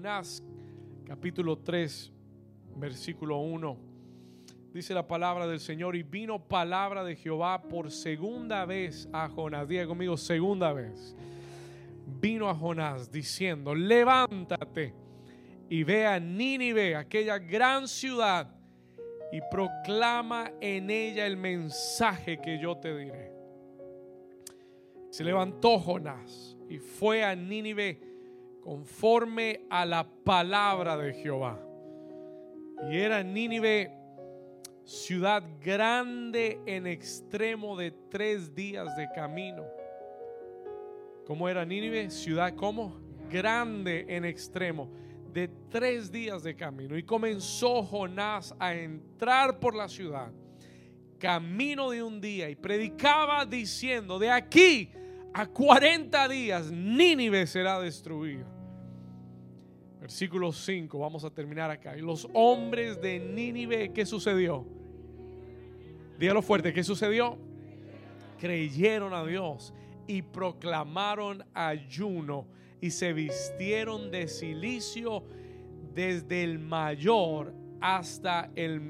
Jonás capítulo 3, versículo 1. Dice la palabra del Señor y vino palabra de Jehová por segunda vez a Jonás. Diga conmigo, segunda vez. Vino a Jonás diciendo, levántate y ve a Nínive, aquella gran ciudad, y proclama en ella el mensaje que yo te diré. Se levantó Jonás y fue a Nínive conforme a la palabra de Jehová. Y era Nínive ciudad grande en extremo de tres días de camino. ¿Cómo era Nínive? Ciudad como grande en extremo de tres días de camino. Y comenzó Jonás a entrar por la ciudad, camino de un día, y predicaba diciendo, de aquí a 40 días Nínive será destruida. Versículo 5, vamos a terminar acá. Y los hombres de Nínive, ¿qué sucedió? Dígalo fuerte, ¿qué sucedió? Creyeron a Dios y proclamaron ayuno y se vistieron de silicio desde el mayor hasta el,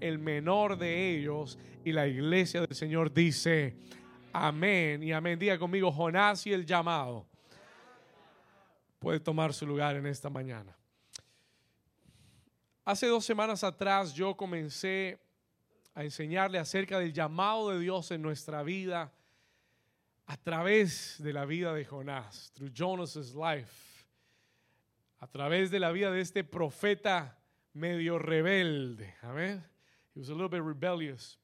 el menor de ellos. Y la iglesia del Señor dice, Amén y amén. Diga conmigo, Jonás y el llamado. Puede tomar su lugar en esta mañana. Hace dos semanas atrás yo comencé a enseñarle acerca del llamado de Dios en nuestra vida a través de la vida de Jonás, through Jonas's life, a través de la vida de este profeta medio rebelde. Amén. He was a little bit rebellious.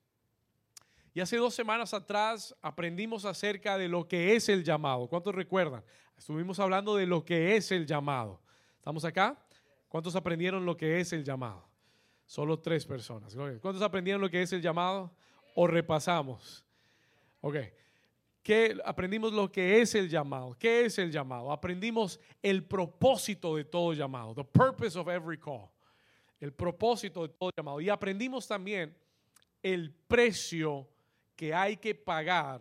Y hace dos semanas atrás aprendimos acerca de lo que es el llamado. ¿Cuántos recuerdan? Estuvimos hablando de lo que es el llamado. ¿Estamos acá? ¿Cuántos aprendieron lo que es el llamado? Solo tres personas. ¿Cuántos aprendieron lo que es el llamado? ¿O repasamos? Ok. ¿Qué, aprendimos lo que es el llamado. ¿Qué es el llamado? Aprendimos el propósito de todo llamado. The purpose of every call. El propósito de todo llamado. Y aprendimos también el precio que hay que pagar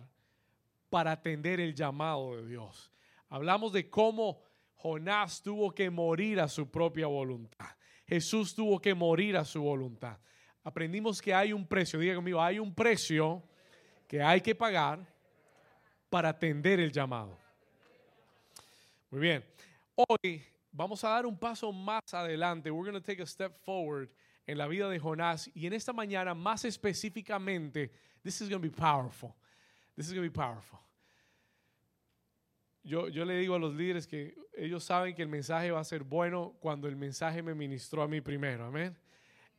para atender el llamado de Dios. Hablamos de cómo Jonás tuvo que morir a su propia voluntad. Jesús tuvo que morir a su voluntad. Aprendimos que hay un precio, diga conmigo, hay un precio que hay que pagar para atender el llamado. Muy bien. Hoy vamos a dar un paso más adelante. We're going to take a step forward en la vida de Jonás y en esta mañana más específicamente This is going to be powerful. This is going to be powerful. Yo, yo le digo a los líderes que ellos saben que el mensaje va a ser bueno cuando el mensaje me ministró a mí primero. Amén.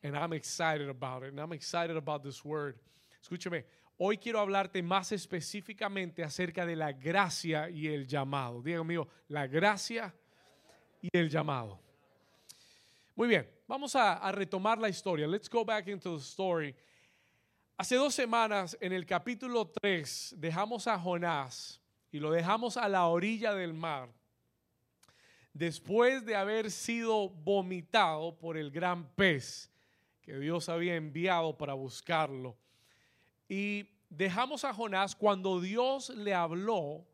And I'm excited about it. And I'm excited about this word. Escúcheme, hoy quiero hablarte más específicamente acerca de la gracia y el llamado. Diga mío, la gracia y el llamado. Muy bien, vamos a retomar la historia. Let's go back into the story. Hace dos semanas, en el capítulo 3, dejamos a Jonás y lo dejamos a la orilla del mar, después de haber sido vomitado por el gran pez que Dios había enviado para buscarlo. Y dejamos a Jonás cuando Dios le habló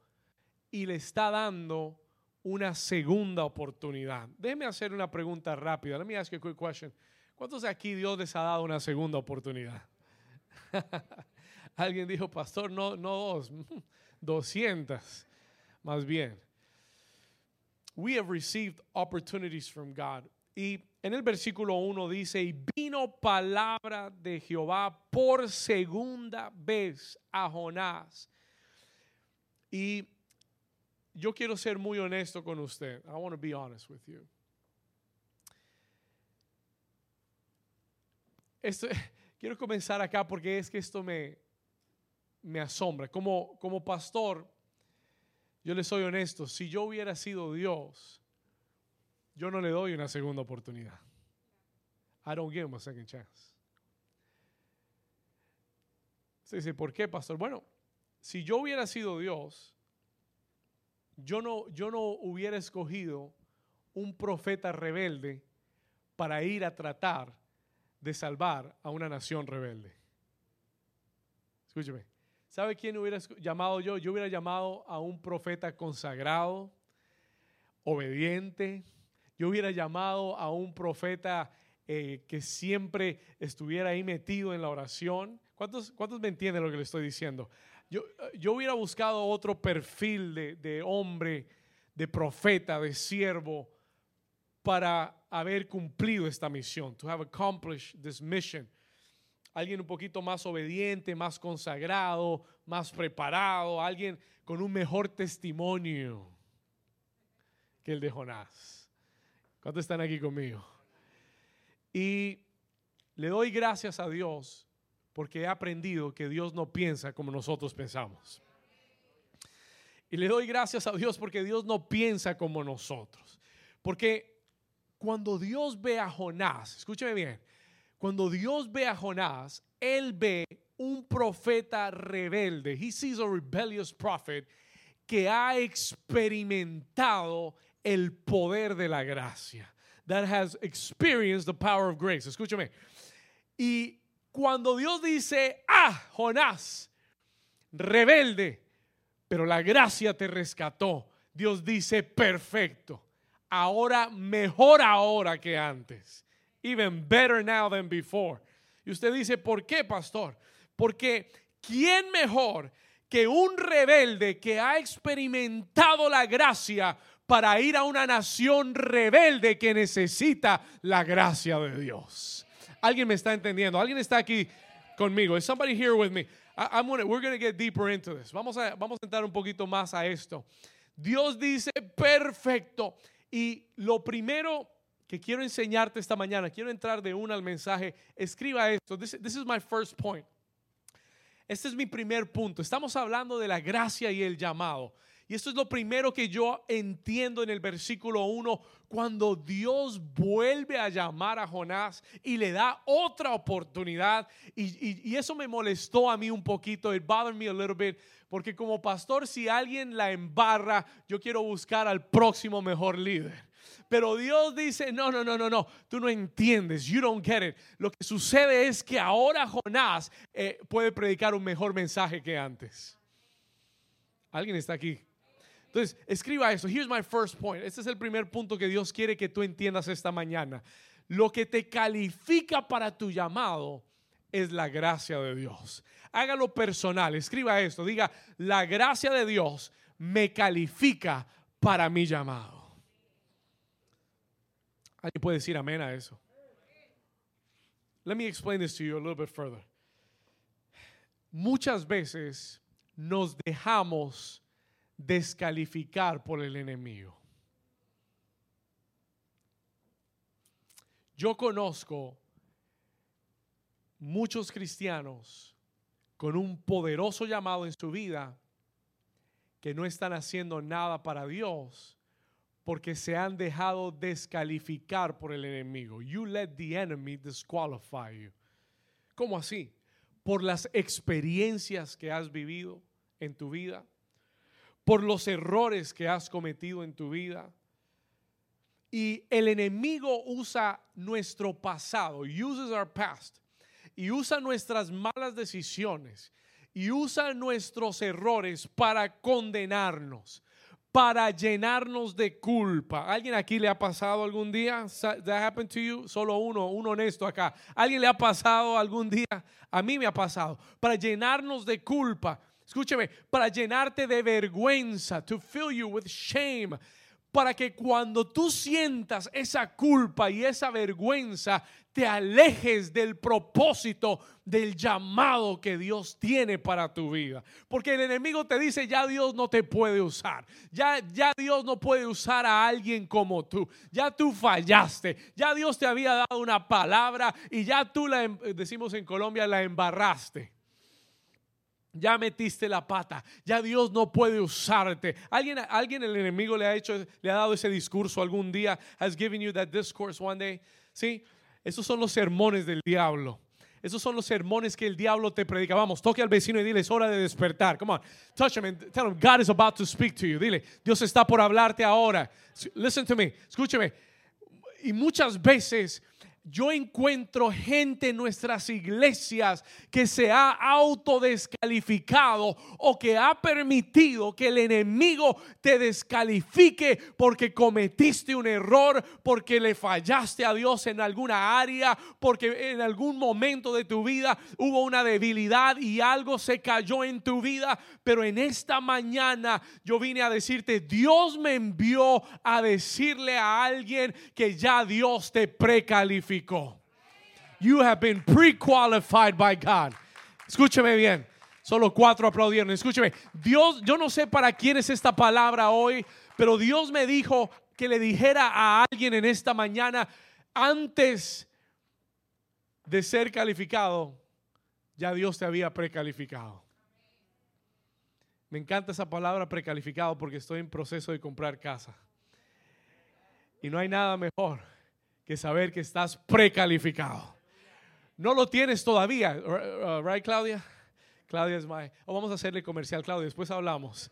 y le está dando una segunda oportunidad. Déjeme hacer una pregunta rápida. Let me ask you a quick question. ¿Cuántos de aquí Dios les ha dado una segunda oportunidad? Alguien dijo, pastor, no, no dos, doscientas, más bien. We have received opportunities from God. Y en el versículo 1 dice, y vino palabra de Jehová por segunda vez a Jonás. Y yo quiero ser muy honesto con usted. I want to be honest with you. Esto, Quiero comenzar acá porque es que esto me, me asombra. Como, como pastor, yo le soy honesto, si yo hubiera sido Dios, yo no le doy una segunda oportunidad. I don't give him a second chance. Usted dice, ¿por qué, pastor? Bueno, si yo hubiera sido Dios, yo no, yo no hubiera escogido un profeta rebelde para ir a tratar de salvar a una nación rebelde. Escúcheme. ¿Sabe quién hubiera llamado yo? Yo hubiera llamado a un profeta consagrado, obediente. yo hubiera llamado a un profeta eh, que siempre estuviera ahí metido en la oración. ¿Cuántos, ¿Cuántos me entienden lo que le estoy diciendo? Yo, yo hubiera buscado otro perfil de, de hombre, de profeta, de siervo, para haber cumplido esta misión, to have accomplished this mission. Alguien un poquito más obediente, más consagrado, más preparado, alguien con un mejor testimonio que el de Jonás. ¿Cuántos están aquí conmigo? Y le doy gracias a Dios porque he aprendido que Dios no piensa como nosotros pensamos. Y le doy gracias a Dios porque Dios no piensa como nosotros. Porque cuando Dios ve a Jonás, escúcheme bien, cuando Dios ve a Jonás, Él ve un profeta rebelde. He sees a rebellious prophet que ha experimentado el poder de la gracia. That has experienced the power of grace. Escúchame. Y cuando Dios dice, ah, Jonás, rebelde, pero la gracia te rescató, Dios dice, perfecto ahora mejor ahora que antes. Even better now than before. Y usted dice, ¿por qué, pastor? Porque ¿quién mejor que un rebelde que ha experimentado la gracia para ir a una nación rebelde que necesita la gracia de Dios? ¿Alguien me está entendiendo? ¿Alguien está aquí conmigo? Is somebody here with me? I'm gonna, we're going to get deeper into this. Vamos a, vamos a entrar un poquito más a esto. Dios dice, perfecto. Y lo primero que quiero enseñarte esta mañana, quiero entrar de una al mensaje, escriba esto. This, is my first point. Este es mi primer punto. Estamos hablando de la gracia y el llamado. Y esto es lo primero que yo entiendo en el versículo 1, cuando Dios vuelve a llamar a Jonás y le da otra oportunidad. Y, y, eso me molestó a mí un poquito, it bothered me a little bit, porque como pastor, si alguien la embarra, yo quiero buscar al próximo mejor líder. Pero Dios dice, no, no, no, no, no, tú no entiendes, you don't get it. Lo que sucede es que ahora Jonás eh, puede predicar un mejor mensaje que antes. ¿Alguien está aquí? Entonces, escriba eso. Here's my first point. Este es el primer punto que Dios quiere que tú entiendas esta mañana. Lo que te califica para tu llamado es la gracia de Dios. Hágalo personal. Escriba esto. Diga, la gracia de Dios me califica para mi llamado. ¿Alguien puede decir amén a eso? Let me explain this to you a little bit further. Muchas veces nos dejamos descalificar por el enemigo. Yo conozco muchos cristianos con un poderoso llamado en su vida que no están haciendo nada para Dios porque se han dejado descalificar por el enemigo. You let the enemy disqualify you. ¿Cómo así? Por las experiencias que has vivido en tu vida por los errores que has cometido en tu vida. Y el enemigo usa nuestro pasado, uses our past, y usa nuestras malas decisiones, y usa nuestros errores para condenarnos, para llenarnos de culpa. ¿Alguien aquí le ha pasado algún día? That happened to you? Solo uno, un honesto acá. ¿Alguien le ha pasado algún día? A mí me ha pasado. Para llenarnos de culpa escúcheme, para llenarte de vergüenza, to fill you with shame, para que cuando tú sientas esa culpa y esa vergüenza, te alejes del propósito del llamado que Dios tiene para tu vida. Porque el enemigo te dice, ya Dios no te puede usar. Ya, ya Dios no puede usar a alguien como tú. Ya tú fallaste. Ya Dios te había dado una palabra y ya tú la, em, decimos en Colombia, la embarraste. Ya metiste la pata, ya Dios no puede usarte. ¿Alguien, alguien el enemigo le ha hecho, le ha dado ese discurso algún día? Has given you that discourse one day? ¿Sí? Esos son los sermones del diablo. Esos son los sermones que el diablo te predica. Vamos, toque al vecino y dile, es hora de despertar. Come on, touch him and tell him, God is about to speak to you. Dile, Dios está por hablarte ahora. Listen to me, escúcheme. Y muchas veces yo encuentro gente en nuestras iglesias que se ha autodescalificado o que ha permitido que el enemigo te descalifique porque cometiste un error, porque le fallaste a Dios en alguna área, porque en algún momento de tu vida hubo una debilidad y algo se cayó en tu vida. Pero en esta mañana yo vine a decirte, Dios me envió a decirle a alguien que ya Dios te precalificó. You have been pre-qualified by God. Escúcheme bien. Solo cuatro aplaudieron. Escúcheme. Dios, yo no sé para quién es esta palabra hoy, pero Dios me dijo que le dijera a alguien en esta mañana, antes de ser calificado, ya Dios te había precalificado. Me encanta esa palabra precalificado porque estoy en proceso de comprar casa. Y no hay nada mejor que saber que estás precalificado. No lo tienes todavía, uh, right Claudia? Claudia es my. O vamos a hacerle comercial, Claudia, después hablamos.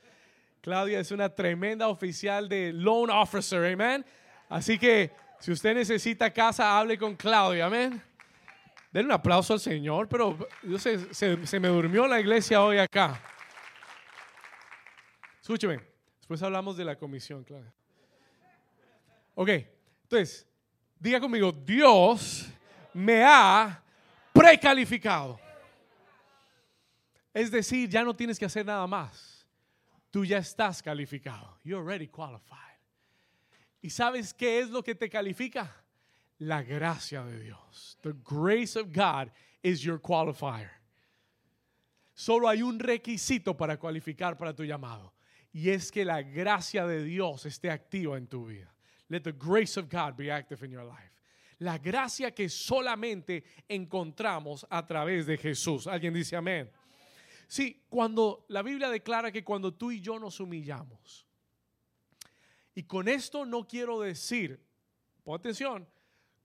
Claudia es una tremenda oficial de loan officer, amen. Así que si usted necesita casa, hable con Claudia, amén. Denle un aplauso al Señor, pero yo sé, se, se me durmió la iglesia hoy acá. Escúcheme, después hablamos de la comisión, Claudia. Ok, entonces, Diga conmigo, Dios me ha precalificado. Es decir, ya no tienes que hacer nada más. Tú ya estás calificado. You're already qualified. ¿Y sabes qué es lo que te califica? La gracia de Dios. The grace of God is your qualifier. Solo hay un requisito para cualificar para tu llamado. Y es que la gracia de Dios esté activa en tu vida. Let the grace of God be active in your life. La gracia que solamente encontramos a través de Jesús. Alguien dice amén. Sí, cuando la Biblia declara que cuando tú y yo nos humillamos, y con esto no quiero decir, pon atención,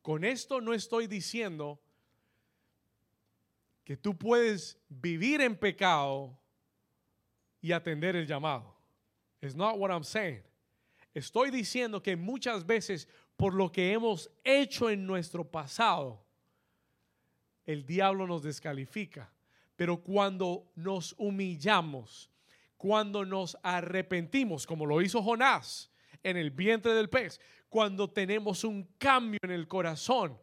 con esto no estoy diciendo que tú puedes vivir en pecado y atender el llamado. It's not what I'm saying. Estoy diciendo que muchas veces por lo que hemos hecho en nuestro pasado, el diablo nos descalifica. Pero cuando nos humillamos, cuando nos arrepentimos, como lo hizo Jonás en el vientre del pez, cuando tenemos un cambio en el corazón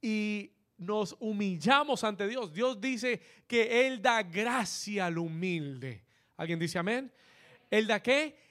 y nos humillamos ante Dios, Dios dice que Él da gracia al humilde. ¿Alguien dice amén? ¿Él da qué?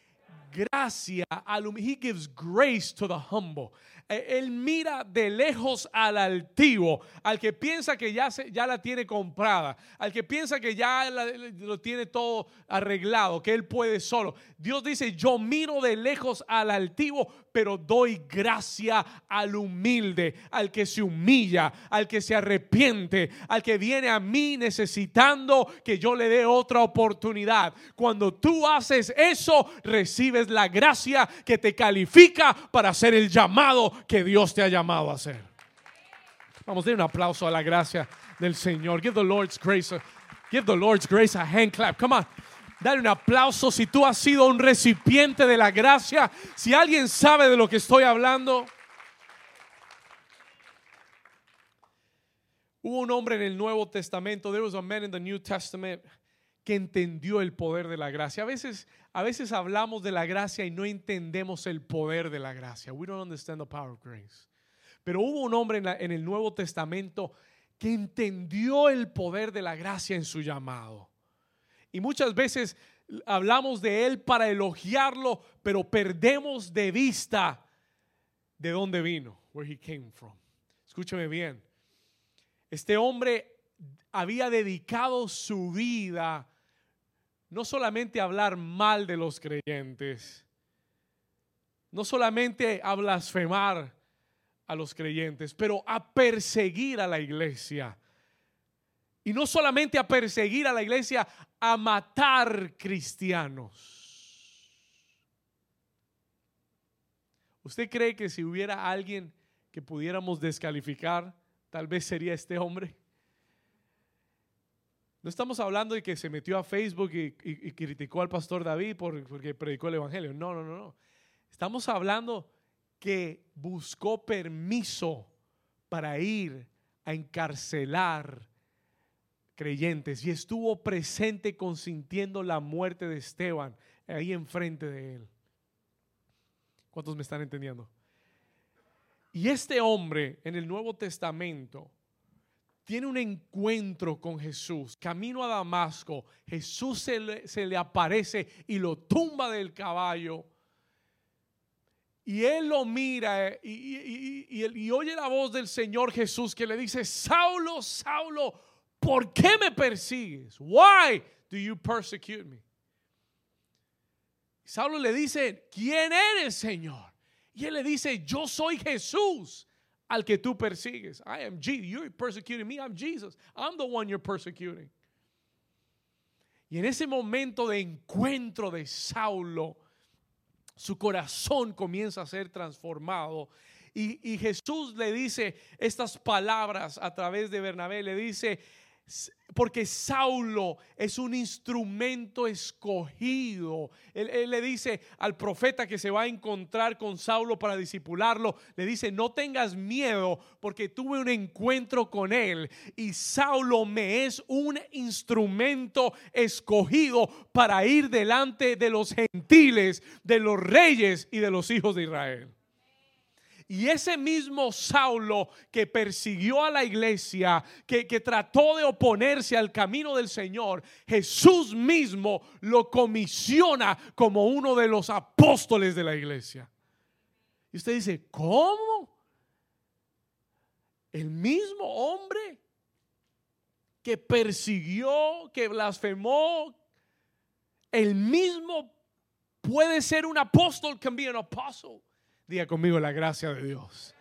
Gracia al He gives grace to the humble. E, él mira de lejos al altivo, al que piensa que ya, la tiene comprada, al que piensa que ya lo tiene todo arreglado, que él puede solo. Dios dice, yo miro de lejos al altivo, pero doy gracia al humilde, al que se humilla, al que se arrepiente, al que viene a mí necesitando que yo le dé otra oportunidad. Cuando tú haces eso, la gracia que te califica para hacer el llamado que Dios te ha llamado a hacer. Vamos a dar un aplauso a la gracia del Señor. Give the Lord's grace. give the Lord's grace a hand clap. Come on. Dale un aplauso si tú has sido un recipiente de la gracia. Si alguien sabe de lo que estoy hablando. Hubo un hombre en el Nuevo Testamento. There was a man in the New Testament que entendió el poder de la gracia. A veces, a veces hablamos de la gracia y no entendemos el poder de la gracia. We don't understand the power of grace. Pero hubo un hombre en, el Nuevo Testamento que entendió el poder de la gracia en su llamado. Y muchas veces hablamos de Él para elogiarlo, pero perdemos de vista de dónde vino, where he came from. Escúchame bien. Este hombre había dedicado su vida no solamente hablar mal de los creyentes, no solamente a blasfemar a los creyentes, pero a perseguir a la iglesia, y no solamente a perseguir a la iglesia, a matar cristianos. ¿Usted cree que si hubiera alguien que pudiéramos descalificar, tal vez sería este hombre? No estamos hablando de que se metió a Facebook y, criticó al pastor David porque predicó el Evangelio. No, no, no, no. Estamos hablando que buscó permiso para ir a encarcelar creyentes y estuvo presente consintiendo la muerte de Esteban ahí enfrente de él. ¿Cuántos me están entendiendo? Y este hombre en el Nuevo Testamento tiene un encuentro con Jesús, camino a Damasco, Jesús se le, aparece y lo tumba del caballo. Y él lo mira y- y oye la voz del Señor Jesús que le dice, Saulo, Saulo, ¿por qué me persigues? Why do you persecute me? Saulo le dice, ¿quién eres, Señor? Y él le dice, yo soy Jesús al que tú persigues. I am Jesus. You're persecuting me. I'm Jesus. I'm the one you're persecuting. Y en ese momento de encuentro de Saulo, su corazón comienza a ser transformado. Y, y Jesús le dice estas palabras a través de Bernabé, le dice, porque Saulo es un instrumento escogido. Él, le dice al profeta que se va a encontrar con Saulo para disipularlo, le dice, no tengas miedo porque tuve un encuentro con él y Saulo me es un instrumento escogido para ir delante de los gentiles, de los reyes y de los hijos de Israel. Y ese mismo Saulo que persiguió a la iglesia, que, que, trató de oponerse al camino del Señor, Jesús mismo lo comisiona como uno de los apóstoles de la iglesia. Y usted dice, ¿cómo? El mismo hombre que persiguió, que blasfemó, el mismo puede ser un apóstol, can be an apostle. Diga conmigo la gracia de Dios.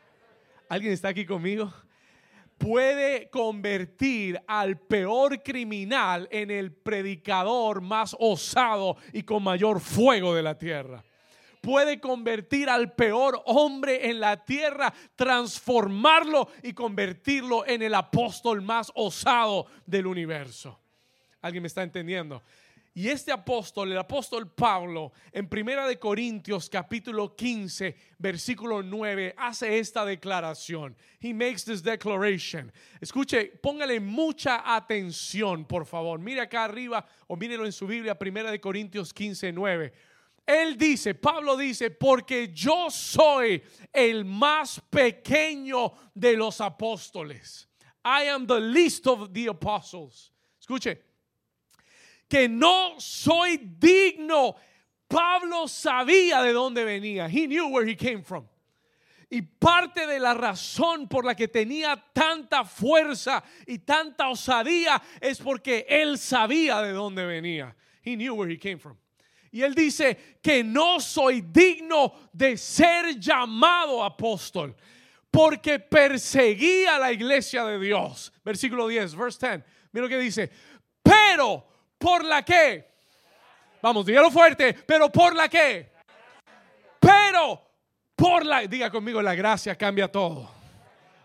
¿Alguien está aquí conmigo? Puede convertir al peor criminal en el predicador más osado y con mayor fuego de la tierra. Puede convertir al peor hombre en la tierra, transformarlo y convertirlo en el apóstol más osado del universo. ¿Alguien me está entendiendo? Y este apóstol, el apóstol Pablo, en Primera de Corintios capítulo 15, versículo 9, hace esta declaración. He makes this declaration. Escuche, póngale mucha atención, por favor. Mire acá arriba o mírelo en su Biblia, Primera de Corintios 15, 9. Él dice, Pablo dice, porque yo soy el más pequeño de los apóstoles. I am the least of the apostles. Escuche, que no soy digno. Pablo sabía de dónde venía. He knew where he came from. Y parte de la razón por la que tenía tanta fuerza y tanta osadía es porque él sabía de dónde venía. He knew where he came from. Y él dice que no soy digno de ser llamado apóstol porque perseguía la iglesia de Dios. Versículo 10, verse 10. Mira lo que dice. Pero ¿Por la que? Vamos, dígalo fuerte, pero por la que? Pero por la, diga conmigo, la gracia cambia todo.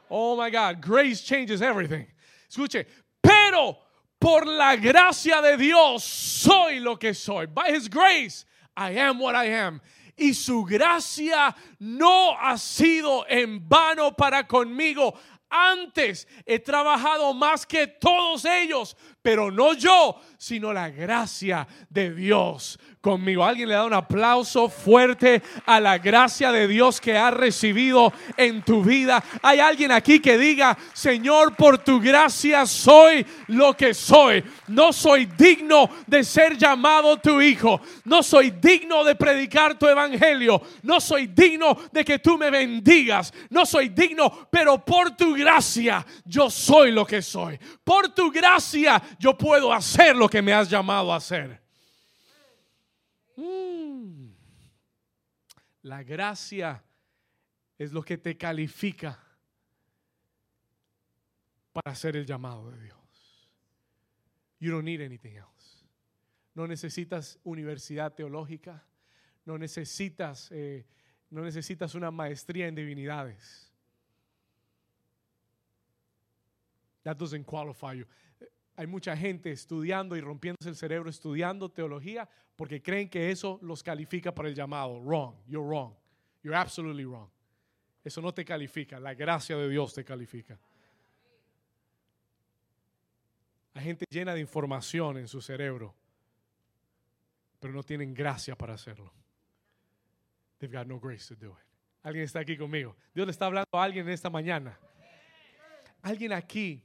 Oh my God, grace changes everything. Escuche, pero por la gracia de Dios soy lo que soy. By His grace, I am what I am. Y su gracia no ha sido en vano para conmigo. Antes he trabajado más que todos ellos, pero no yo, sino la gracia de Dios conmigo. Alguien le da un aplauso fuerte a la gracia de Dios que ha recibido en tu vida. Hay alguien aquí que diga, Señor, por tu gracia soy lo que soy. No soy digno de ser llamado tu hijo. No soy digno de predicar tu evangelio. No soy digno de que tú me bendigas. No soy digno, pero por tu gracia yo soy lo que soy. Por tu gracia yo puedo hacer lo que me has llamado a hacer. Mm. La gracia es lo que te califica para hacer el llamado de Dios. You don't need anything else. No necesitas universidad teológica, no necesitas, eh, no necesitas una maestría en divinidades. That doesn't qualify you. Hay mucha gente estudiando y rompiéndose el cerebro estudiando teología porque creen que eso los califica para el llamado. Wrong. You're wrong. You're absolutely wrong. Eso no te califica, la gracia de Dios te califica. Hay gente llena de información en su cerebro, pero no tienen gracia para hacerlo. They've got no grace to do it. Alguien está aquí conmigo. Dios le está hablando a alguien esta mañana. Alguien aquí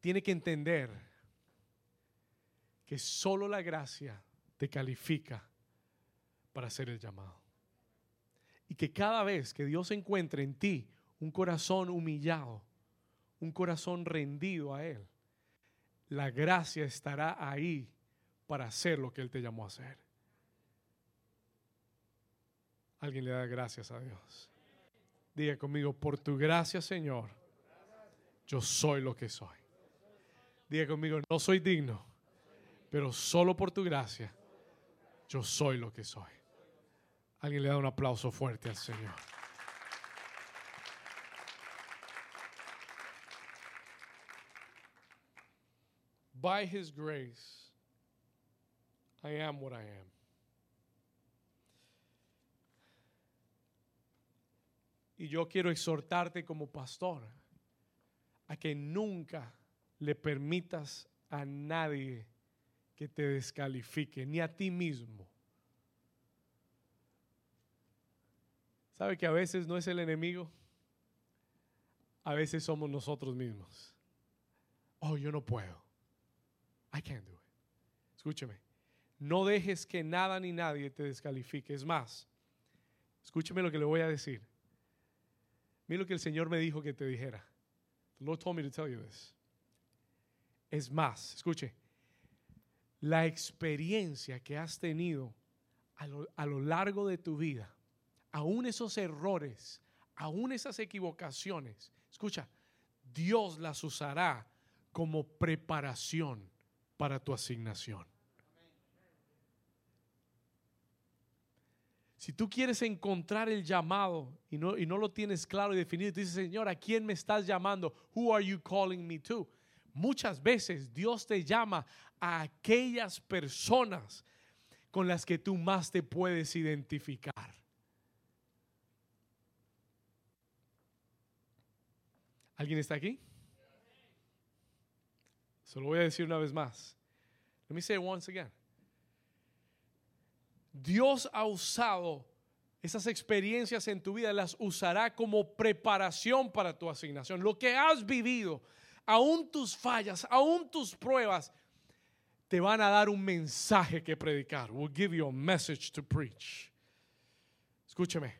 tiene que entender que solo la gracia te califica para hacer el llamado. Y que cada vez que Dios encuentre en ti un corazón humillado, un corazón rendido a Él, la gracia estará ahí para hacer lo que Él te llamó a hacer. Alguien le da gracias a Dios. Diga conmigo, por tu gracia, Señor, yo soy lo que soy. Diga conmigo, no soy digno, pero solo por tu gracia, yo soy lo que soy. Alguien le da un aplauso fuerte al Señor. By His grace, I am what I am. Y yo quiero exhortarte como pastor a que nunca le permitas a nadie que te descalifique, ni a ti mismo. ¿Sabe que a veces no es el enemigo? A veces somos nosotros mismos. Oh, yo no puedo. I can't do it. Escúcheme. No dejes que nada ni nadie te descalifique. Es más, escúcheme lo que le voy a decir. Mira lo que el Señor me dijo que te dijera. The Lord told me to tell you this. Es más, escuche, la experiencia que has tenido a lo, a lo largo de tu vida, aún esos errores, aún esas equivocaciones, escucha, Dios las usará como preparación para tu asignación. Si tú quieres encontrar el llamado y no, y no lo tienes claro y definido, tú dices, Señor, ¿a quién me estás llamando? Who are you calling me to? Muchas veces Dios te llama a aquellas personas con las que tú más te puedes identificar. ¿Alguien está aquí? Se lo voy a decir una vez más. Let me say it once again. Dios ha usado esas experiencias en tu vida, las usará como preparación para tu asignación. Lo que has vivido, aún tus fallas, aún tus pruebas, te van a dar un mensaje que predicar. We'll give you a message to preach. Escúcheme.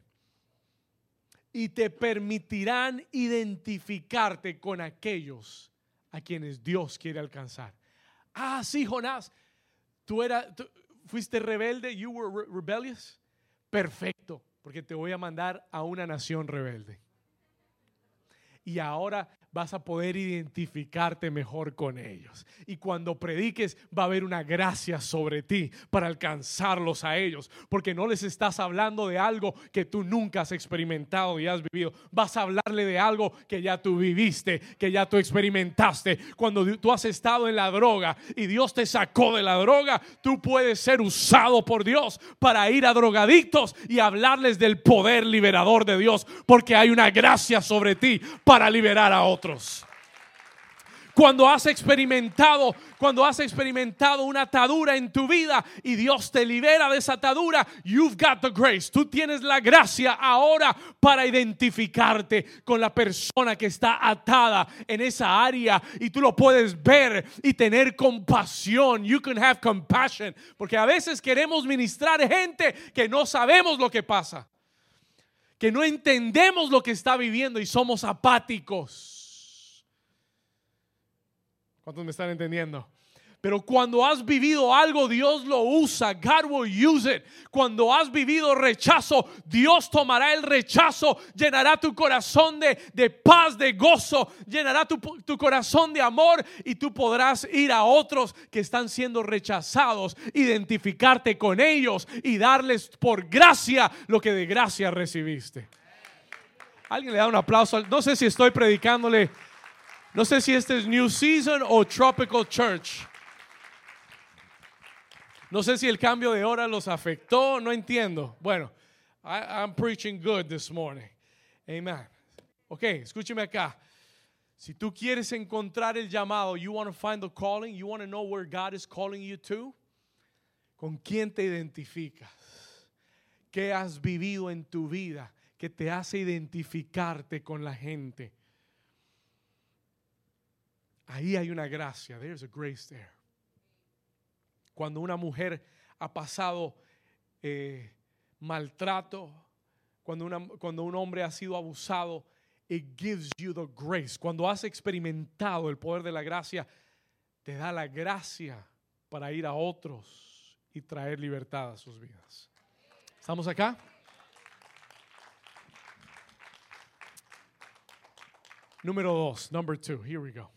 Y te permitirán identificarte con aquellos a quienes Dios quiere alcanzar. Ah, sí, Jonás, tú eras, fuiste rebelde, you were re rebellious. Perfecto, porque te voy a mandar a una nación rebelde. Y ahora vas a poder identificarte mejor con ellos. Y cuando prediques va a haber una gracia sobre ti para alcanzarlos a ellos, porque no les estás hablando de algo que tú nunca has experimentado y has vivido. Vas a hablarle de algo que ya tú viviste, que ya tú experimentaste. Cuando tú has estado en la droga y Dios te sacó de la droga, tú puedes ser usado por Dios para ir a drogadictos y hablarles del poder liberador de Dios, porque hay una gracia sobre ti para liberar a otros. Cuando has experimentado, cuando has experimentado una atadura en tu vida y Dios te libera de esa atadura, you've got the grace. Tú tienes la gracia ahora para identificarte con la persona que está atada en esa área y tú lo puedes ver y tener compasión. You can have compassion, porque a veces queremos ministrar gente que no sabemos lo que pasa. Que no entendemos lo que está viviendo y somos apáticos. ¿Cuántos me están entendiendo? Pero cuando has vivido algo, Dios lo usa. God will use it. Cuando has vivido rechazo, Dios tomará el rechazo, llenará tu corazón de, de paz, de gozo, llenará tu, tu, corazón de amor y tú podrás ir a otros que están siendo rechazados, identificarte con ellos y darles por gracia lo que de gracia recibiste. Alguien le da un aplauso. No sé si estoy predicándole no sé si este es New Season o Tropical Church. No sé si el cambio de hora los afectó, no entiendo. Bueno, I, I'm preaching good this morning. Amen. Ok, escúcheme acá. Si tú quieres encontrar el llamado, you want to find the calling, you want to know where God is calling you to, ¿con quién te identificas? ¿Qué has vivido en tu vida que te hace identificarte con la gente? Ahí hay una gracia. There's a grace there. Cuando una mujer ha pasado eh, maltrato, cuando, una, cuando un hombre ha sido abusado, it gives you the grace. Cuando has experimentado el poder de la gracia, te da la gracia para ir a otros y traer libertad a sus vidas. ¿Estamos acá? Número dos, number two, here we go.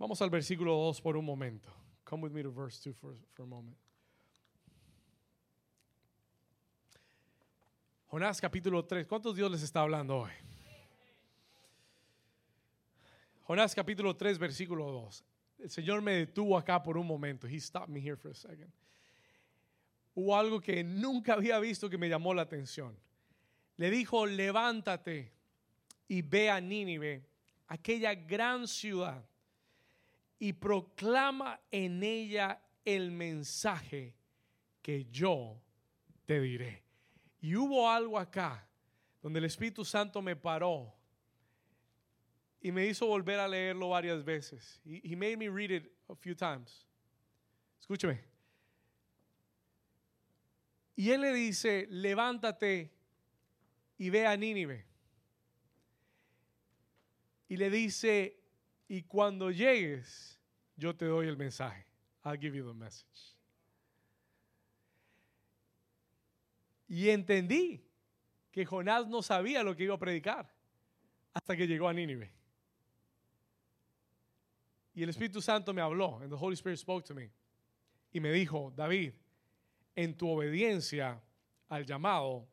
Vamos al versículo 2 por un momento. Come with me to verse 2 for, for a moment. Jonás capítulo 3. ¿Cuántos Dios les está hablando hoy? Jonás capítulo 3, versículo 2. El Señor me detuvo acá por un momento. He stopped me here for a second. Hubo algo que nunca había visto que me llamó la atención. Le dijo, levántate y ve a Nínive, aquella gran ciudad, y proclama en ella el mensaje que yo te diré. Y hubo algo acá donde el Espíritu Santo me paró y me hizo volver a leerlo varias veces. He, made me read it a few times. Escúcheme. Y él le dice, levántate y ve a Nínive. Y le dice, y cuando llegues, yo te doy el mensaje. I'll give you the message. Y entendí que Jonás no sabía lo que iba a predicar hasta que llegó a Nínive. Y el Espíritu Santo me habló, and the Holy Spirit spoke to me. Y me dijo, David, en tu obediencia al llamado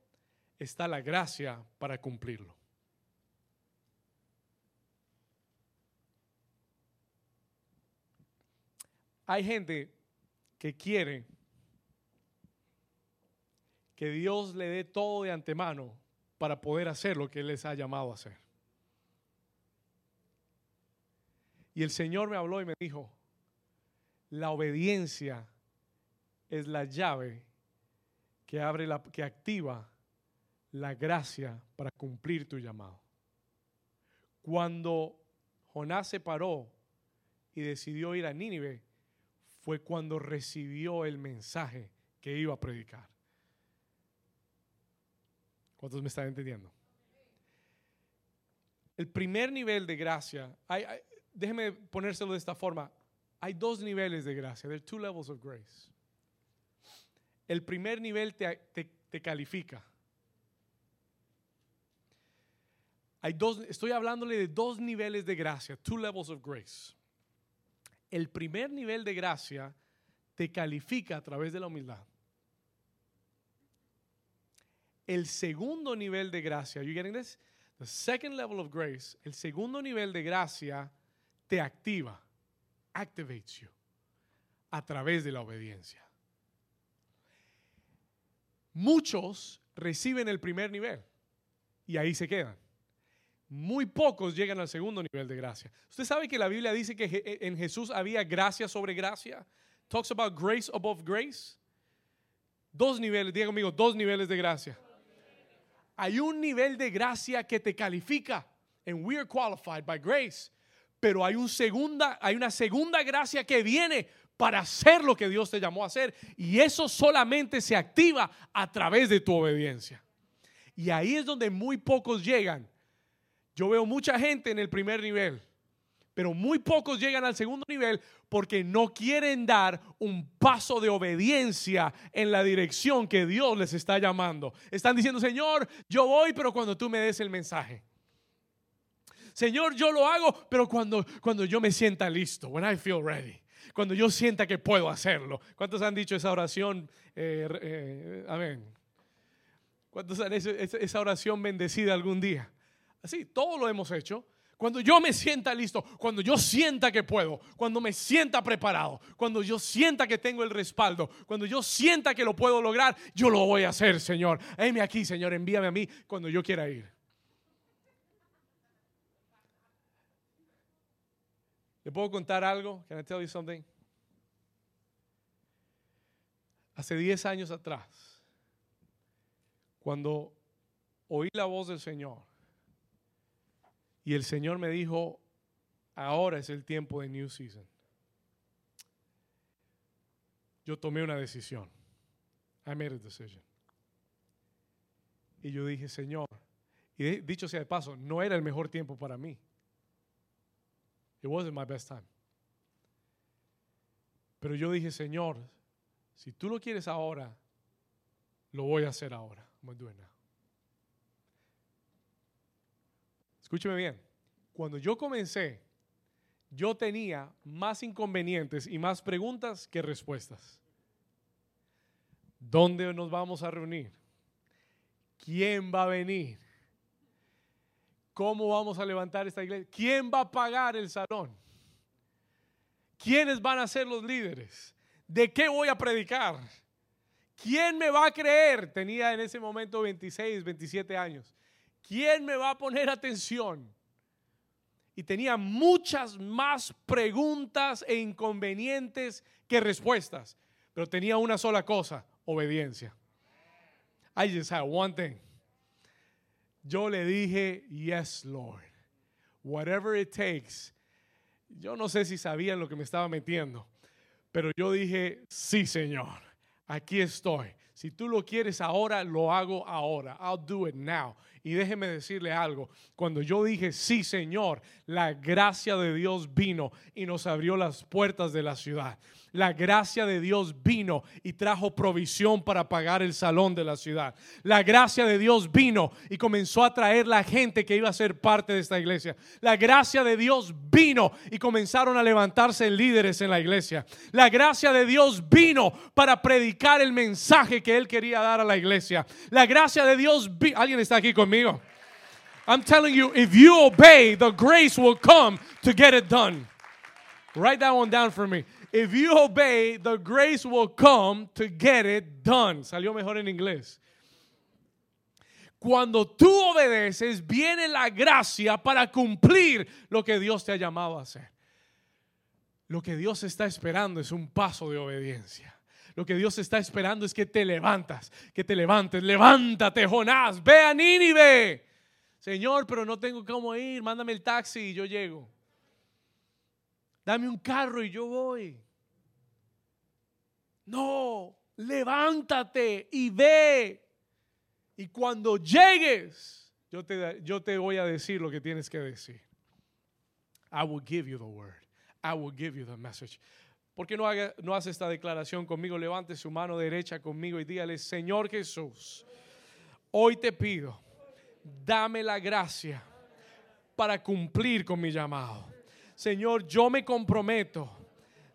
está la gracia para cumplirlo. Hay gente que quiere que Dios le dé todo de antemano para poder hacer lo que Él les ha llamado a hacer. Y el Señor me habló y me dijo, la obediencia es la llave que abre la, que activa la gracia para cumplir tu llamado. Cuando Jonás se paró y decidió ir a Nínive, fue cuando recibió el mensaje que iba a predicar. ¿Cuántos me están entendiendo? El primer nivel de gracia, déjeme ponérselo de esta forma, hay dos niveles de gracia, there are two levels of grace. El primer nivel te, te, califica. Hay dos, estoy hablándole de dos niveles de gracia, two levels of grace. El primer nivel de gracia te califica a través de la humildad el segundo nivel de gracia, you getting this? The second level of grace, el segundo nivel de gracia te activa, activates you a través de la obediencia. Muchos reciben el primer nivel y ahí se quedan. Muy pocos llegan al segundo nivel de gracia. Usted sabe que la Biblia dice que en Jesús había gracia sobre gracia. Talks about grace above grace. Dos niveles, diga conmigo, dos niveles de gracia hay un nivel de gracia que te califica. And we are qualified by grace. Pero hay, un segunda, hay una segunda gracia que viene para hacer lo que Dios te llamó a hacer. Y eso solamente se activa a través de tu obediencia. Y ahí es donde muy pocos llegan. Yo veo mucha gente en el primer nivel pero muy pocos llegan al segundo nivel porque no quieren dar un paso de obediencia en la dirección que Dios les está llamando. Están diciendo, Señor, yo voy, pero cuando tú me des el mensaje. Señor, yo lo hago, pero cuando, cuando yo me sienta listo, when I feel ready, cuando yo sienta que puedo hacerlo. ¿Cuántos han dicho esa oración? Eh, eh, amén. ¿Cuántos han hecho esa oración bendecida algún día? Así, todo lo hemos hecho. Cuando yo me sienta listo, cuando yo sienta que puedo, cuando me sienta preparado, cuando yo sienta que tengo el respaldo, cuando yo sienta que lo puedo lograr, yo lo voy a hacer, Señor. Heme aquí, Señor, envíame a mí cuando yo quiera ir. ¿Le puedo contar algo? Can I tell you something? Hace 10 años atrás, cuando oí la voz del Señor, y el Señor me dijo, ahora es el tiempo de New Season. Yo tomé una decisión. I made a decision. Y yo dije, Señor, y dicho sea de paso, no era el mejor tiempo para mí. It wasn't my best time. Pero yo dije, Señor, si tú lo quieres ahora, lo voy a hacer ahora. I'm gonna. Escúcheme bien. Cuando yo comencé, yo tenía más inconvenientes y más preguntas que respuestas. ¿Dónde nos vamos a reunir? ¿Quién va a venir? ¿Cómo vamos a levantar esta iglesia? ¿Quién va a pagar el salón? ¿Quiénes van a ser los líderes? ¿De qué voy a predicar? ¿Quién me va a creer? Tenía en ese momento 26, 27 años. ¿Quién me va a poner atención? Y tenía muchas más preguntas e inconvenientes que respuestas. Pero tenía una sola cosa, obediencia. I just had one thing. Yo le dije, yes, Lord. Whatever it takes. Yo no sé si sabían lo que me estaba metiendo, pero yo dije, sí, Señor, aquí estoy. Si tú lo quieres ahora, lo hago ahora. I'll do it now. Y déjeme decirle algo, cuando yo dije, sí Señor, la gracia de Dios vino y nos abrió las puertas de la ciudad. La gracia de Dios vino y trajo provisión para pagar el salón de la ciudad. La gracia de Dios vino y comenzó a traer la gente que iba a ser parte de esta iglesia. La gracia de Dios vino y comenzaron a levantarse líderes en la iglesia. La gracia de Dios vino para predicar el mensaje que él quería dar a la iglesia. La gracia de Dios, alguien está aquí conmigo. I'm telling you, if you obey, the grace will come to get it done. Write that one down for me. If you obey, the grace will come to get it done. Salió mejor en inglés. Cuando tú obedeces, viene la gracia para cumplir lo que Dios te ha llamado a hacer. Lo que Dios está esperando es un paso de obediencia. Lo que Dios está esperando es que te levantas, que te levantes. Levántate, Jonás, ve a Nínive. Señor, pero no tengo cómo ir, mándame el taxi y yo llego. Dame un carro y yo voy. No, levántate y ve. Y cuando llegues, yo te, voy a decir lo que tienes que decir. I will give you the word. I will give you the message. ¿Por qué no, haga, no hace esta declaración conmigo? Levante su mano derecha conmigo y dígale, Señor Jesús, hoy te pido, dame la gracia para cumplir con mi llamado. Señor, yo me comprometo,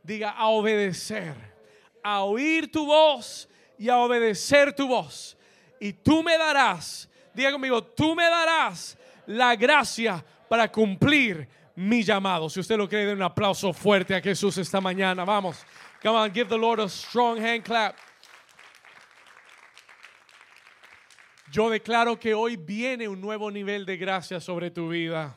diga, a obedecer, a oír tu voz y a obedecer tu voz. Y tú me darás, diga conmigo, tú me darás la gracia para cumplir mi llamado. Si usted lo cree, den un aplauso fuerte a Jesús esta mañana. Vamos. Come on, give the Lord a strong hand clap. Yo declaro que hoy viene un nuevo nivel de gracia sobre tu vida.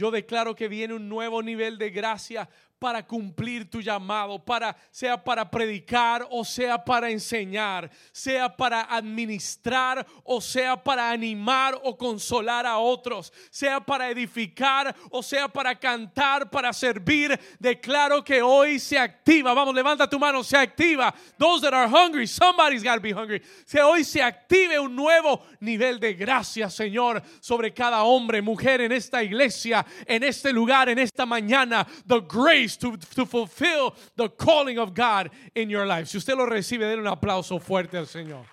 Yo declaro que viene un nuevo nivel de gracia para cumplir tu llamado, para sea para predicar o sea para enseñar, sea para administrar o sea para animar o consolar a otros, sea para edificar o sea para cantar, para servir. Declaro que hoy se activa. Vamos, levanta tu mano, se activa. Those that are hungry, somebody's got to be hungry. Que hoy se active un nuevo nivel de gracia, Señor, sobre cada hombre, mujer en esta iglesia, en este lugar, en esta mañana. The grace to, fulfill the calling of God in your life. Si usted lo recibe, denle un aplauso fuerte al Señor.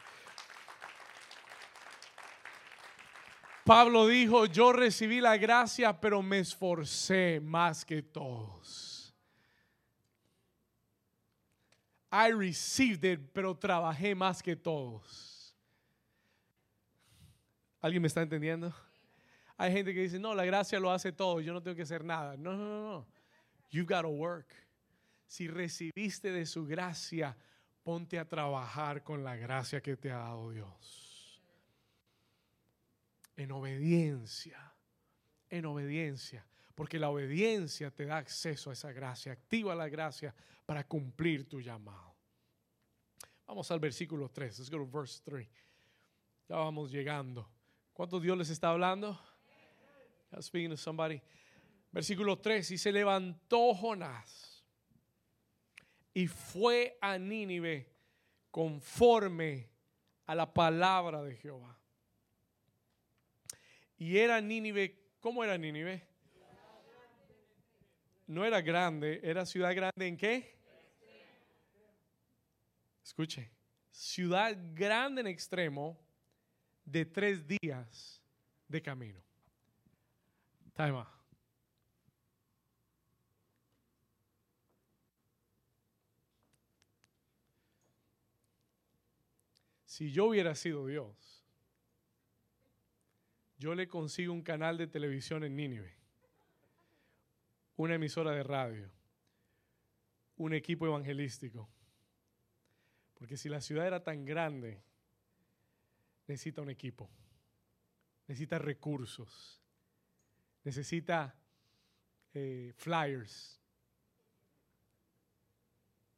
Pablo dijo, yo recibí la gracia, pero me esforcé más que todos. I received it, pero trabajé más que todos. ¿Alguien me está entendiendo? Hay gente que dice, no, la gracia lo hace todo, yo no tengo que hacer nada. No, no, no. You've got to work. Si recibiste de su gracia, ponte a trabajar con la gracia que te ha dado Dios. En obediencia, en obediencia. Porque la obediencia te da acceso a esa gracia, activa la gracia para cumplir tu llamado. Vamos al versículo 3. Let's go to verse 3. Ya vamos llegando. ¿Cuánto Dios les está hablando? speaking to somebody. Versículo 3. Y se levantó Jonás y fue a Nínive conforme a la palabra de Jehová. Y era Nínive, ¿cómo era Nínive? No era grande, era ciudad grande en qué? Escuche, ciudad grande en extremo de tres días de camino. Time Si yo hubiera sido Dios, yo le consigo un canal de televisión en Nínive, una emisora de radio, un equipo evangelístico. Porque si la ciudad era tan grande, necesita un equipo, necesita recursos, necesita eh, flyers.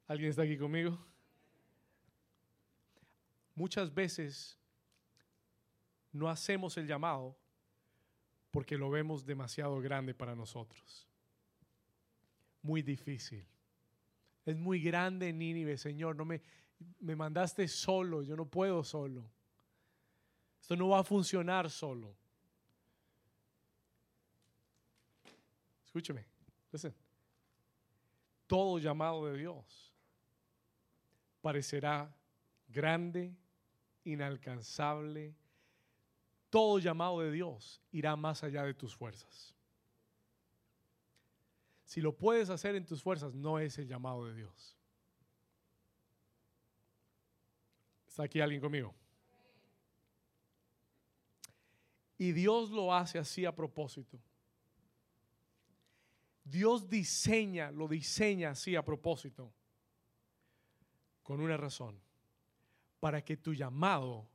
¿Alguien está aquí conmigo? Muchas veces no hacemos el llamado porque lo vemos demasiado grande para nosotros. Muy difícil. Es muy grande Nínive, Señor. No me, me mandaste solo, yo no puedo solo. Esto no va a funcionar solo. Escúcheme, listen. Todo llamado de Dios parecerá grande, inalcanzable. Todo llamado de Dios irá más allá de tus fuerzas. Si lo puedes hacer en tus fuerzas, no es el llamado de Dios. ¿Está aquí alguien conmigo? Y Dios lo hace así a propósito. Dios diseña, lo diseña así a propósito, con una razón, para que tu llamado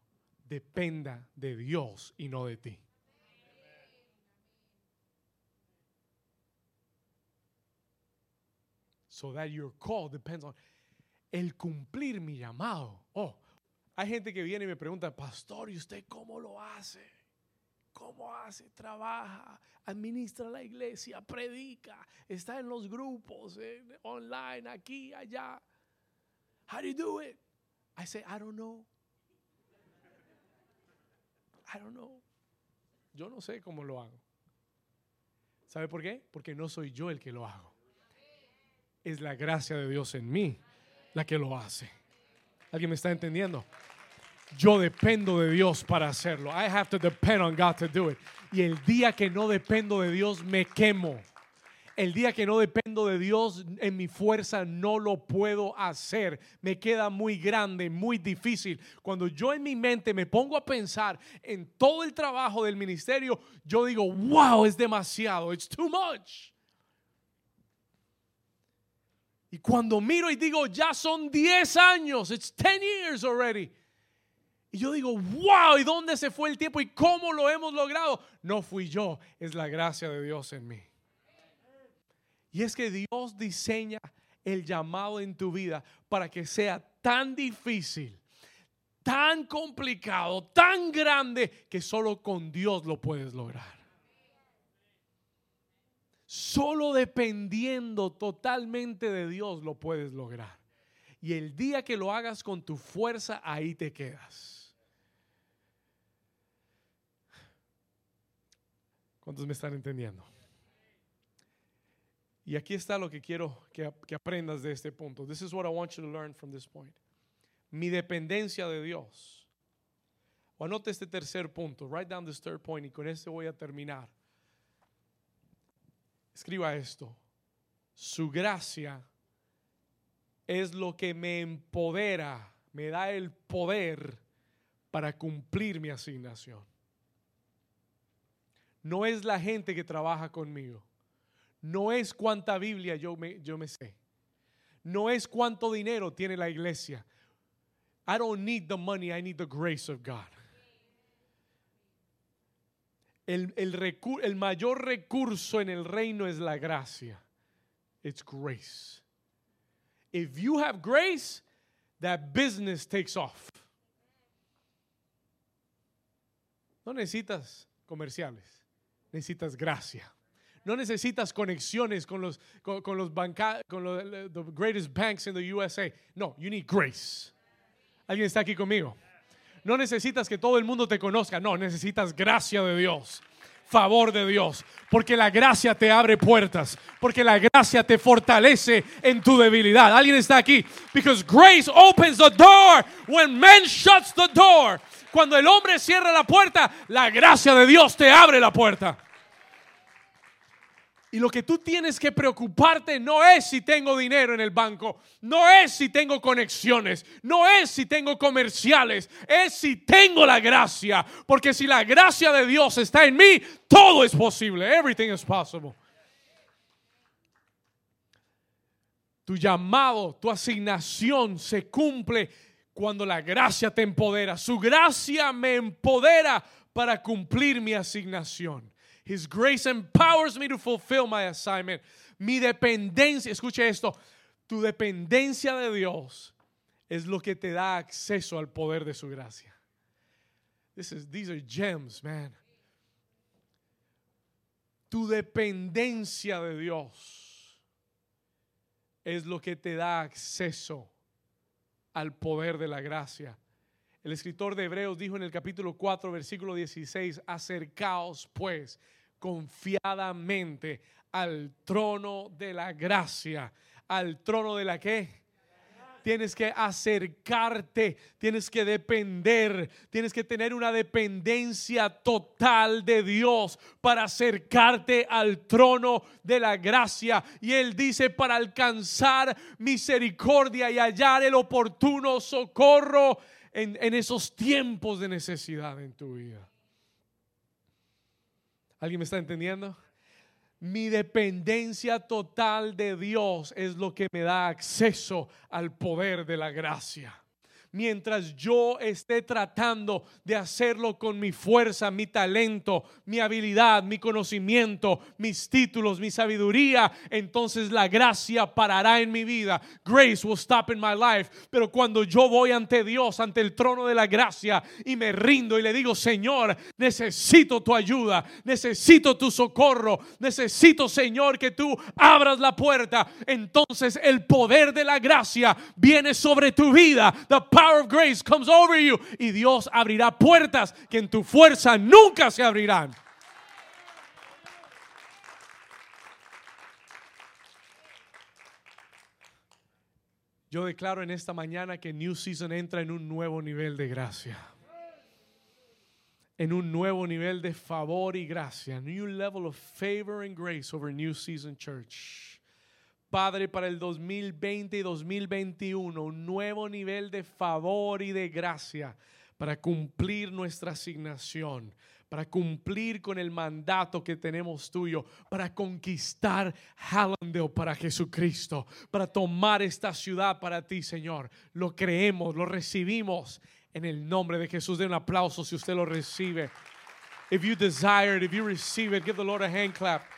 dependa de Dios y no de ti. So that your call depends on el cumplir mi llamado. Oh, hay gente que viene y me pregunta, pastor, ¿y usted cómo lo hace? ¿Cómo hace? Trabaja, administra la iglesia, predica, está en los grupos, online, aquí, allá. How do you do it? I say, I don't know. I don't know. Yo no sé cómo lo hago. ¿Sabe por qué? Porque no soy yo el que lo hago. Es la gracia de Dios en mí la que lo hace. ¿Alguien me está entendiendo? Yo dependo de Dios para hacerlo. I have to depend on God to do it. Y el día que no dependo de Dios, me quemo. El día que no dependo de Dios en mi fuerza no lo puedo hacer. Me queda muy grande, muy difícil. Cuando yo en mi mente me pongo a pensar en todo el trabajo del ministerio, yo digo, wow, es demasiado, it's too much. Y cuando miro y digo, ya son 10 años, it's 10 years already. Y yo digo, wow, ¿y dónde se fue el tiempo y cómo lo hemos logrado? No fui yo, es la gracia de Dios en mí. Y es que Dios diseña el llamado en tu vida para que sea tan difícil, tan complicado, tan grande, que solo con Dios lo puedes lograr. Solo dependiendo totalmente de Dios lo puedes lograr. Y el día que lo hagas con tu fuerza, ahí te quedas. ¿Cuántos me están entendiendo? Y aquí está lo que quiero que, aprendas de este punto. This is what I want you to learn from this point. Mi dependencia de Dios. O este tercer punto. Write down this third point y con este voy a terminar. Escriba esto. Su gracia es lo que me empodera, me da el poder para cumplir mi asignación. No es la gente que trabaja conmigo. No es cuánta Biblia yo me, yo me sé. No es cuánto dinero tiene la iglesia. I don't need the money, I need the grace of God. El, el, el mayor recurso en el reino es la gracia. It's grace. If you have grace, that business takes off. No necesitas comerciales, necesitas gracia. No necesitas conexiones con los, con, con los banca, con los, greatest banks in the USA. No, you need grace. ¿Alguien está aquí conmigo? No necesitas que todo el mundo te conozca. No, necesitas gracia de Dios. Favor de Dios. Porque la gracia te abre puertas. Porque la gracia te fortalece en tu debilidad. ¿Alguien está aquí? Because grace opens the door when man shuts the door. Cuando el hombre cierra la puerta, la gracia de Dios te abre la puerta. Y lo que tú tienes que preocuparte no es si tengo dinero en el banco, no es si tengo conexiones, no es si tengo comerciales, es si tengo la gracia. Porque si la gracia de Dios está en mí, todo es posible. Everything is possible. Tu llamado, tu asignación se cumple cuando la gracia te empodera. Su gracia me empodera para cumplir mi asignación. His grace empowers me to fulfill my assignment. Mi dependencia, escuche esto, tu dependencia de Dios es lo que te da acceso al poder de su gracia. This is, these are gems, man. Tu dependencia de Dios es lo que te da acceso al poder de la gracia. El escritor de Hebreos dijo en el capítulo 4, versículo 16, acercaos pues confiadamente al trono de la gracia, al trono de la que tienes que acercarte, tienes que depender, tienes que tener una dependencia total de Dios para acercarte al trono de la gracia. Y Él dice, para alcanzar misericordia y hallar el oportuno socorro en, en esos tiempos de necesidad en tu vida. ¿Alguien me está entendiendo? Mi dependencia total de Dios es lo que me da acceso al poder de la gracia. Mientras yo esté tratando de hacerlo con mi fuerza, mi talento, mi habilidad, mi conocimiento, mis títulos, mi sabiduría, entonces la gracia parará en mi vida. Grace will stop in my life. Pero cuando yo voy ante Dios, ante el trono de la gracia y me rindo y le digo, Señor, necesito tu ayuda, necesito tu socorro, necesito, Señor, que tú abras la puerta. Entonces el poder de la gracia viene sobre tu vida. Power of grace comes over you y Dios abrirá puertas que en tu fuerza nunca se abrirán. Yo declaro en esta mañana que New Season entra en un nuevo nivel de gracia. En un nuevo nivel de favor y gracia. New level of favor and grace over New Season Church. Padre, para el 2020 y 2021, un nuevo nivel de favor y de gracia para cumplir nuestra asignación, para cumplir con el mandato que tenemos tuyo, para conquistar Hallandale para Jesucristo, para tomar esta ciudad para ti, Señor. Lo creemos, lo recibimos en el nombre de Jesús. De un aplauso si usted lo recibe. If you desire it, if you receive it, give the Lord a hand clap.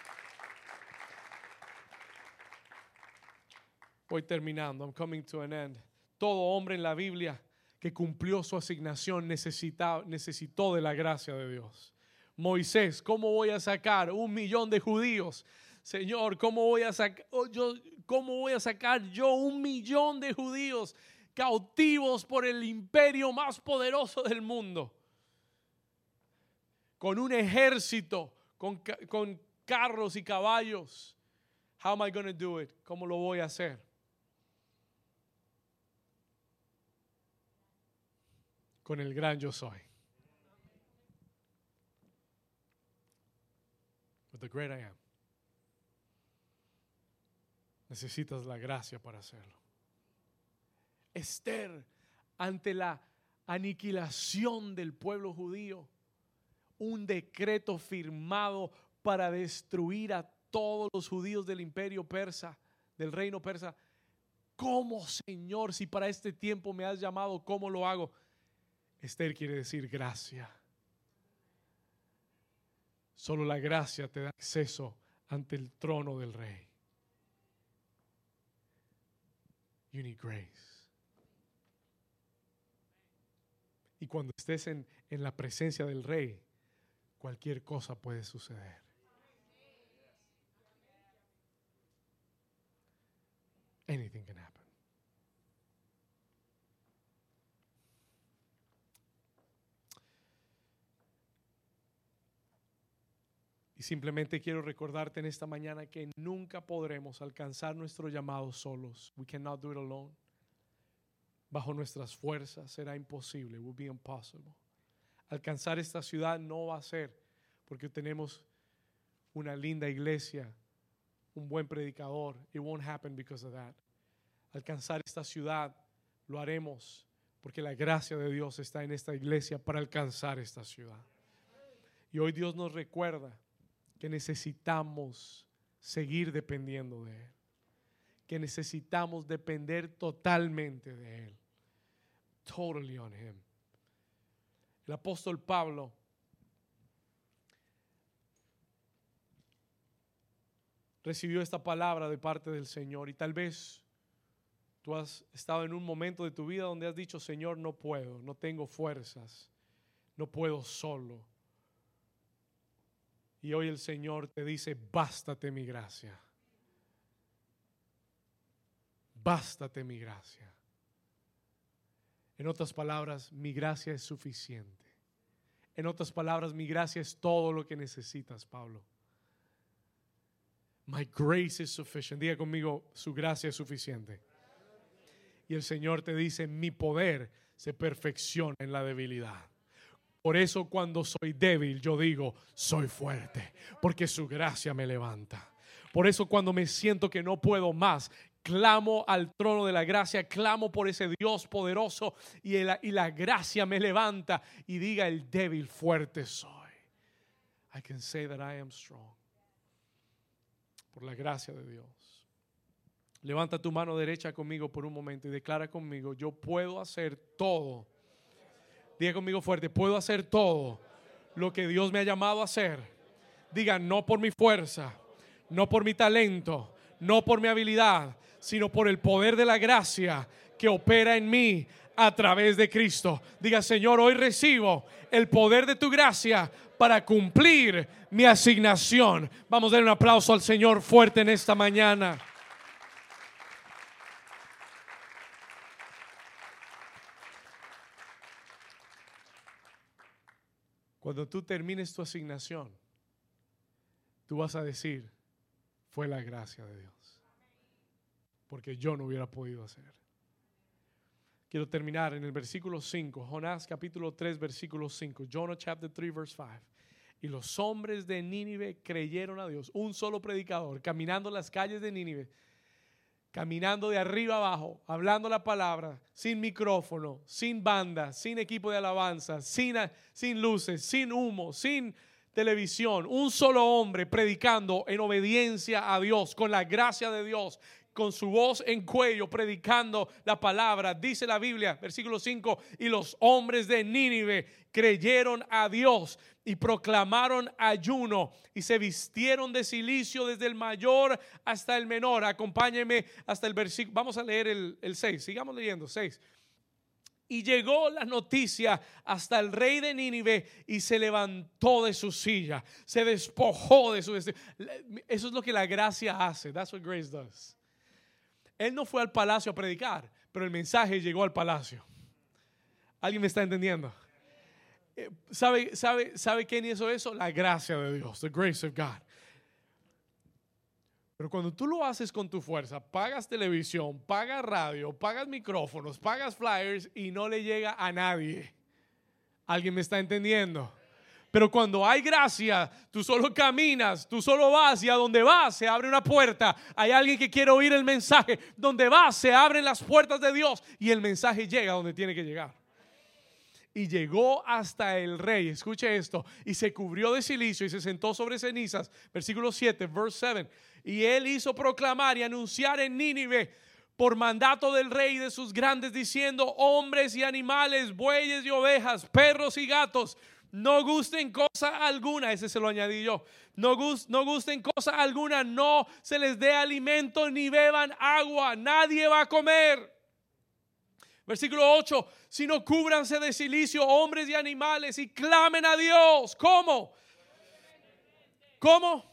Voy terminando. I'm coming to an end. Todo hombre en la Biblia que cumplió su asignación necesitó de la gracia de Dios. Moisés, ¿cómo voy a sacar un millón de judíos? Señor, ¿cómo voy a sacar yo cómo voy a sacar yo un millón de judíos cautivos por el imperio más poderoso del mundo? Con un ejército, con, con carros y caballos. How am I going to do it? ¿Cómo lo voy a hacer? Con el gran yo soy. With the great I am. Necesitas la gracia para hacerlo. Esther, ante la aniquilación del pueblo judío, un decreto firmado para destruir a todos los judíos del imperio persa, del reino persa. ¿Cómo, Señor, si para este tiempo me has llamado, cómo lo hago? Esther quiere decir gracia. Solo la gracia te da acceso ante el trono del rey. You need grace. Y cuando estés en, en la presencia del rey, cualquier cosa puede suceder. Anything can happen. Y simplemente quiero recordarte en esta mañana que nunca podremos alcanzar nuestro llamado solos. We cannot do it alone. Bajo nuestras fuerzas será imposible. Be impossible. Alcanzar esta ciudad no va a ser porque tenemos una linda iglesia, un buen predicador. It won't happen because of that. Alcanzar esta ciudad lo haremos porque la gracia de Dios está en esta iglesia para alcanzar esta ciudad. Y hoy Dios nos recuerda que necesitamos seguir dependiendo de Él, que necesitamos depender totalmente de Él. Totally on Him. El apóstol Pablo recibió esta palabra de parte del Señor y tal vez tú has estado en un momento de tu vida donde has dicho, Señor, no puedo, no tengo fuerzas, no puedo solo. Y hoy el Señor te dice, bástate mi gracia. Bástate mi gracia. En otras palabras, mi gracia es suficiente. En otras palabras, mi gracia es todo lo que necesitas, Pablo. My grace is sufficient. Diga conmigo, su gracia es suficiente. Y el Señor te dice, mi poder se perfecciona en la debilidad. Por eso cuando soy débil, yo digo, soy fuerte, porque su gracia me levanta. Por eso cuando me siento que no puedo más, clamo al trono de la gracia, clamo por ese Dios poderoso y, y la gracia me levanta y diga el débil fuerte soy. I can say that I am strong. Por la gracia de Dios. Levanta tu mano derecha conmigo por un momento y declara conmigo, yo puedo hacer todo Diga conmigo fuerte, puedo hacer todo lo que Dios me ha llamado a hacer. Diga, no por mi fuerza, no por mi talento, no por mi habilidad, sino por el poder de la gracia que opera en mí a través de Cristo. Diga, Señor, hoy recibo el poder de tu gracia para cumplir mi asignación. Vamos a dar un aplauso al Señor fuerte en esta mañana. Cuando tú termines tu asignación, tú vas a decir, fue la gracia de Dios. Porque yo no hubiera podido hacer. Quiero terminar en el versículo 5, Jonás capítulo 3, versículo 5, Jonah chapter 3, verse 5. Y los hombres de Nínive creyeron a Dios. Un solo predicador caminando las calles de Nínive caminando de arriba abajo, hablando la palabra, sin micrófono, sin banda, sin equipo de alabanza, sin, sin luces, sin humo, sin televisión, un solo hombre predicando en obediencia a Dios, con la gracia de Dios, con su voz en cuello, predicando la palabra. Dice la Biblia, versículo 5, y los hombres de Nínive creyeron a Dios y proclamaron ayuno y se vistieron de silicio desde el mayor hasta el menor. Acompáñenme hasta el versículo. Vamos a leer el, 6. Sigamos leyendo. 6. Y llegó la noticia hasta el rey de Nínive y se levantó de su silla, se despojó de su Eso es lo que la gracia hace. That's what grace does. Él no fue al palacio a predicar, pero el mensaje llegó al palacio. ¿Alguien me está entendiendo? Eh, ¿Sabe, sabe, ¿Sabe quién hizo eso? La gracia de Dios, the grace of God. Pero cuando tú lo haces con tu fuerza, pagas televisión, pagas radio, pagas micrófonos, pagas flyers y no le llega a nadie. ¿Alguien me está entendiendo? Pero cuando hay gracia, tú solo caminas, tú solo vas y a donde vas se abre una puerta. Hay alguien que quiere oír el mensaje. Donde vas se abren las puertas de Dios y el mensaje llega donde tiene que llegar y llegó hasta el rey. Escuche esto. Y se cubrió de silicio y se sentó sobre cenizas. Versículo 7, verse 7. Y él hizo proclamar y anunciar en Nínive por mandato del rey y de sus grandes, diciendo, hombres y animales, bueyes y ovejas, perros y gatos, no gusten cosa alguna, ese se lo añadí yo, no, no gusten cosa alguna, no se les dé alimento ni beban agua, nadie va a comer. Versículo 8, sino cúbranse de silicio hombres y animales y clamen a Dios. ¿Cómo? ¿Cómo?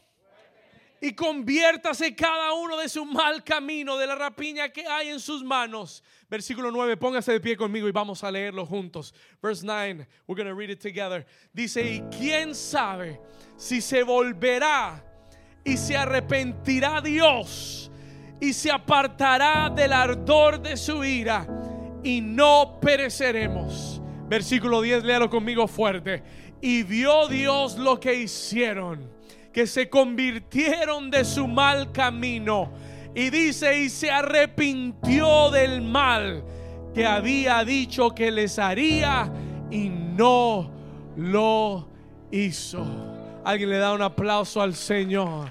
Y conviértase cada uno de su mal camino, de la rapiña que hay en sus manos. Versículo 9, póngase de pie conmigo y vamos a leerlo juntos. Verse 9, we're going to read it together. Dice, y quién sabe si se volverá y se arrepentirá Dios y se apartará del ardor de su ira y no pereceremos. Versículo 10, léalo conmigo fuerte. Y vio Dios lo que hicieron, que se convirtieron de su mal camino. Y dice, y se arrepintió del mal que había dicho que les haría y no lo hizo. Alguien le da un aplauso al Señor.